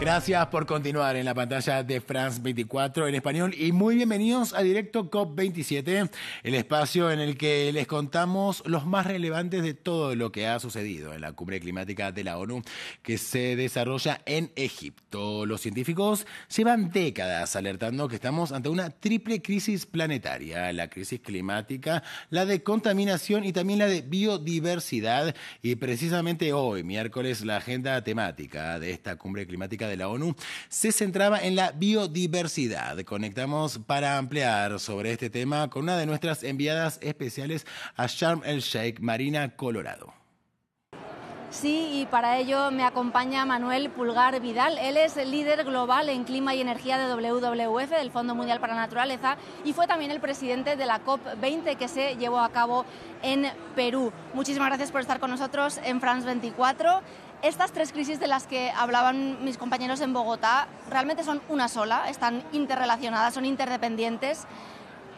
Gracias por continuar en la pantalla de France 24 en español y muy bienvenidos a Directo COP27, el espacio en el que les contamos los más relevantes de todo lo que ha sucedido en la cumbre climática de la ONU que se desarrolla en Egipto. Los científicos llevan décadas alertando que estamos ante una triple crisis planetaria, la crisis climática, la de contaminación y también la de biodiversidad y precisamente hoy, miércoles, la agenda temática de esta cumbre climática de la ONU se centraba en la biodiversidad. Conectamos para ampliar sobre este tema con una de nuestras enviadas especiales a Sharm el Sheikh, Marina Colorado. Sí, y para ello me acompaña Manuel Pulgar Vidal. Él es el líder global en clima y energía de WWF, del Fondo Mundial para la Naturaleza, y fue también el presidente de la COP20 que se llevó a cabo en Perú. Muchísimas gracias por estar con nosotros en France 24 estas tres crisis de las que hablaban mis compañeros en Bogotá realmente son una sola, están interrelacionadas, son interdependientes.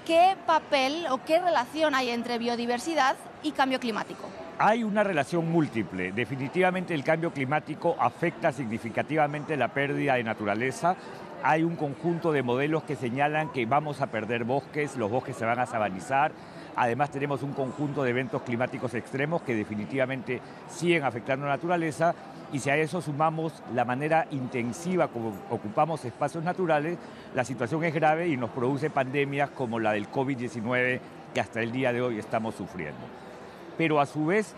¿Qué papel o qué relación hay entre biodiversidad y cambio climático? Hay una relación múltiple. Definitivamente el cambio climático afecta significativamente la pérdida de naturaleza. Hay un conjunto de modelos que señalan que vamos a perder bosques, los bosques se van a sabanizar, Además tenemos un conjunto de eventos climáticos extremos que definitivamente siguen afectando la naturaleza y si a eso sumamos la manera intensiva como ocupamos espacios naturales, la situación es grave y nos produce pandemias como la del COVID-19 que hasta el día de hoy estamos sufriendo. Pero a su vez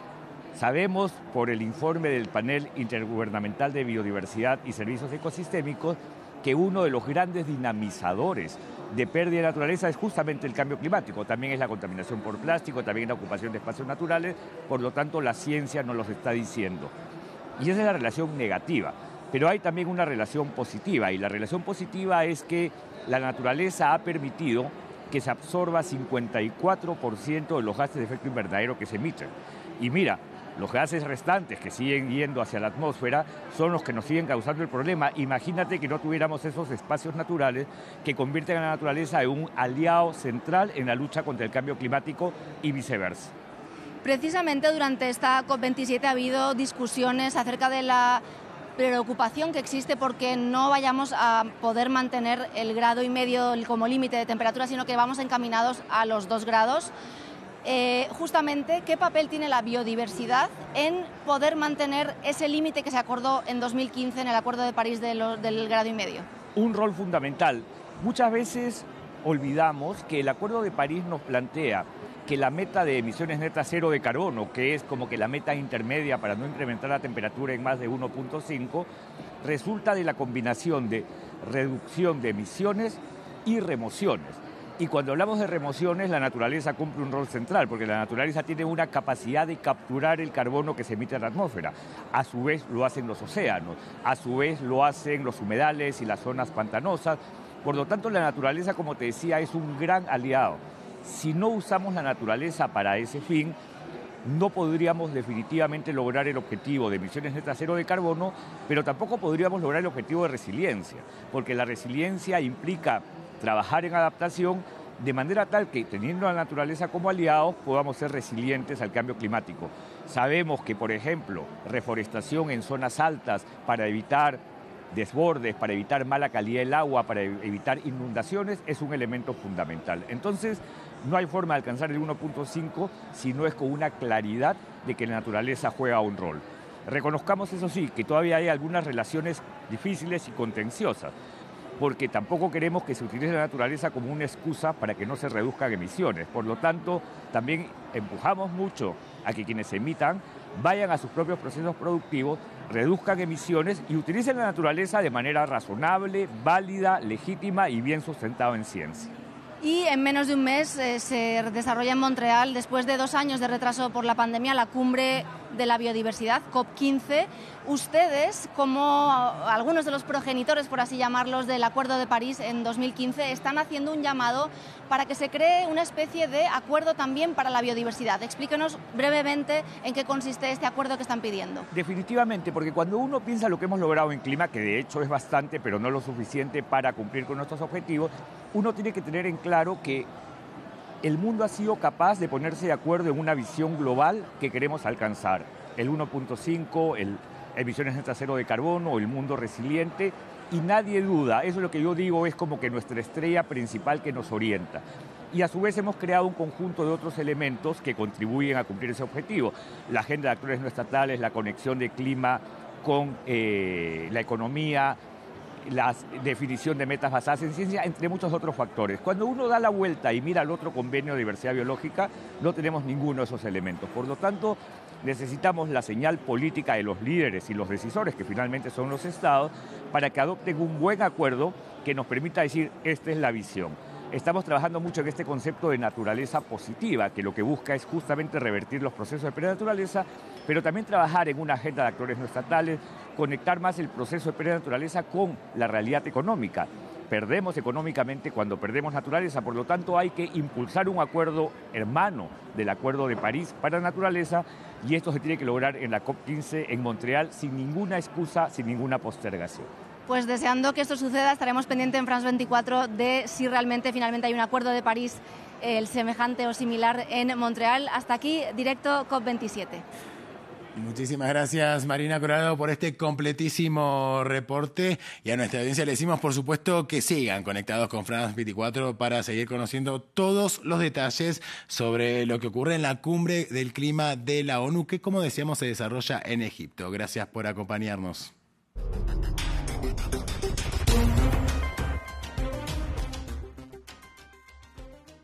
sabemos por el informe del panel intergubernamental de biodiversidad y servicios ecosistémicos que uno de los grandes dinamizadores de pérdida de naturaleza es justamente el cambio climático, también es la contaminación por plástico, también la ocupación de espacios naturales, por lo tanto la ciencia nos lo está diciendo. Y esa es la relación negativa, pero hay también una relación positiva, y la relación positiva es que la naturaleza ha permitido que se absorba 54% de los gases de efecto invernadero que se emiten. Y mira, los gases restantes que siguen yendo hacia la atmósfera son los que nos siguen causando el problema. Imagínate que no tuviéramos esos espacios naturales que convierten a la naturaleza en un aliado central en la lucha contra el cambio climático y viceversa. Precisamente durante esta COP27 ha habido discusiones acerca de la preocupación que existe porque no vayamos a poder mantener el grado y medio como límite de temperatura, sino que vamos encaminados a los dos grados. Eh, justamente qué papel tiene la biodiversidad en poder mantener ese límite que se acordó en 2015 en el Acuerdo de París del grado y medio. Un rol fundamental. Muchas veces olvidamos que el Acuerdo de París nos plantea que la meta de emisiones netas cero de carbono, que es como que la meta intermedia para no incrementar la temperatura en más de 1.5, resulta de la combinación de reducción de emisiones y remociones. Y cuando hablamos de remociones, la naturaleza cumple un rol central, porque la naturaleza tiene una capacidad de capturar el carbono que se emite en la atmósfera. A su vez lo hacen los océanos, a su vez lo hacen los humedales y las zonas pantanosas. Por lo tanto, la naturaleza, como te decía, es un gran aliado. Si no usamos la naturaleza para ese fin, no podríamos definitivamente lograr el objetivo de emisiones netas cero de carbono, pero tampoco podríamos lograr el objetivo de resiliencia, porque la resiliencia implica trabajar en adaptación de manera tal que teniendo a la naturaleza como aliados podamos ser resilientes al cambio climático. Sabemos que, por ejemplo, reforestación en zonas altas para evitar desbordes, para evitar mala calidad del agua, para evitar inundaciones, es un elemento fundamental. Entonces, no hay forma de alcanzar el 1.5 si no es con una claridad de que la naturaleza juega un rol. Reconozcamos, eso sí, que todavía hay algunas relaciones difíciles y contenciosas porque tampoco queremos que se utilice la naturaleza como una excusa para que no se reduzcan emisiones. Por lo tanto, también empujamos mucho a que quienes emitan vayan a sus propios procesos productivos, reduzcan emisiones y utilicen la naturaleza de manera razonable, válida, legítima y bien sustentada en ciencia y en menos de un mes eh, se desarrolla en Montreal, después de dos años de retraso por la pandemia, la cumbre de la biodiversidad, COP15. Ustedes, como algunos de los progenitores, por así llamarlos, del Acuerdo de París en 2015, están haciendo un llamado para que se cree una especie de acuerdo también para la biodiversidad. Explíquenos brevemente en qué consiste este acuerdo que están pidiendo. Definitivamente, porque cuando uno piensa lo que hemos logrado en clima, que de hecho es bastante, pero no lo suficiente para cumplir con nuestros objetivos, uno tiene que tener en claro que el mundo ha sido capaz de ponerse de acuerdo en una visión global que queremos alcanzar. El 1.5, el emisiones netas cero de carbono, el mundo resiliente, y nadie duda, eso es lo que yo digo, es como que nuestra estrella principal que nos orienta. Y a su vez hemos creado un conjunto de otros elementos que contribuyen a cumplir ese objetivo. La agenda de actores no estatales, la conexión de clima con eh, la economía, la definición de metas basadas en ciencia, entre muchos otros factores. Cuando uno da la vuelta y mira el otro convenio de diversidad biológica, no tenemos ninguno de esos elementos. Por lo tanto, necesitamos la señal política de los líderes y los decisores, que finalmente son los estados, para que adopten un buen acuerdo que nos permita decir, esta es la visión. Estamos trabajando mucho en este concepto de naturaleza positiva, que lo que busca es justamente revertir los procesos de prenaturaleza, pero también trabajar en una agenda de actores no estatales, conectar más el proceso de prenaturaleza con la realidad económica perdemos económicamente cuando perdemos naturaleza, por lo tanto hay que impulsar un acuerdo hermano del Acuerdo de París para la naturaleza y esto se tiene que lograr en la COP15 en Montreal sin ninguna excusa, sin ninguna postergación. Pues deseando que esto suceda, estaremos pendientes en France 24 de si realmente finalmente hay un acuerdo de París el semejante o similar en Montreal. Hasta aquí, directo COP27. Muchísimas gracias Marina Corado por este completísimo reporte y a nuestra audiencia le decimos por supuesto que sigan conectados con France 24 para seguir conociendo todos los detalles sobre lo que ocurre en la cumbre del clima de la ONU que como decíamos se desarrolla en Egipto. Gracias por acompañarnos.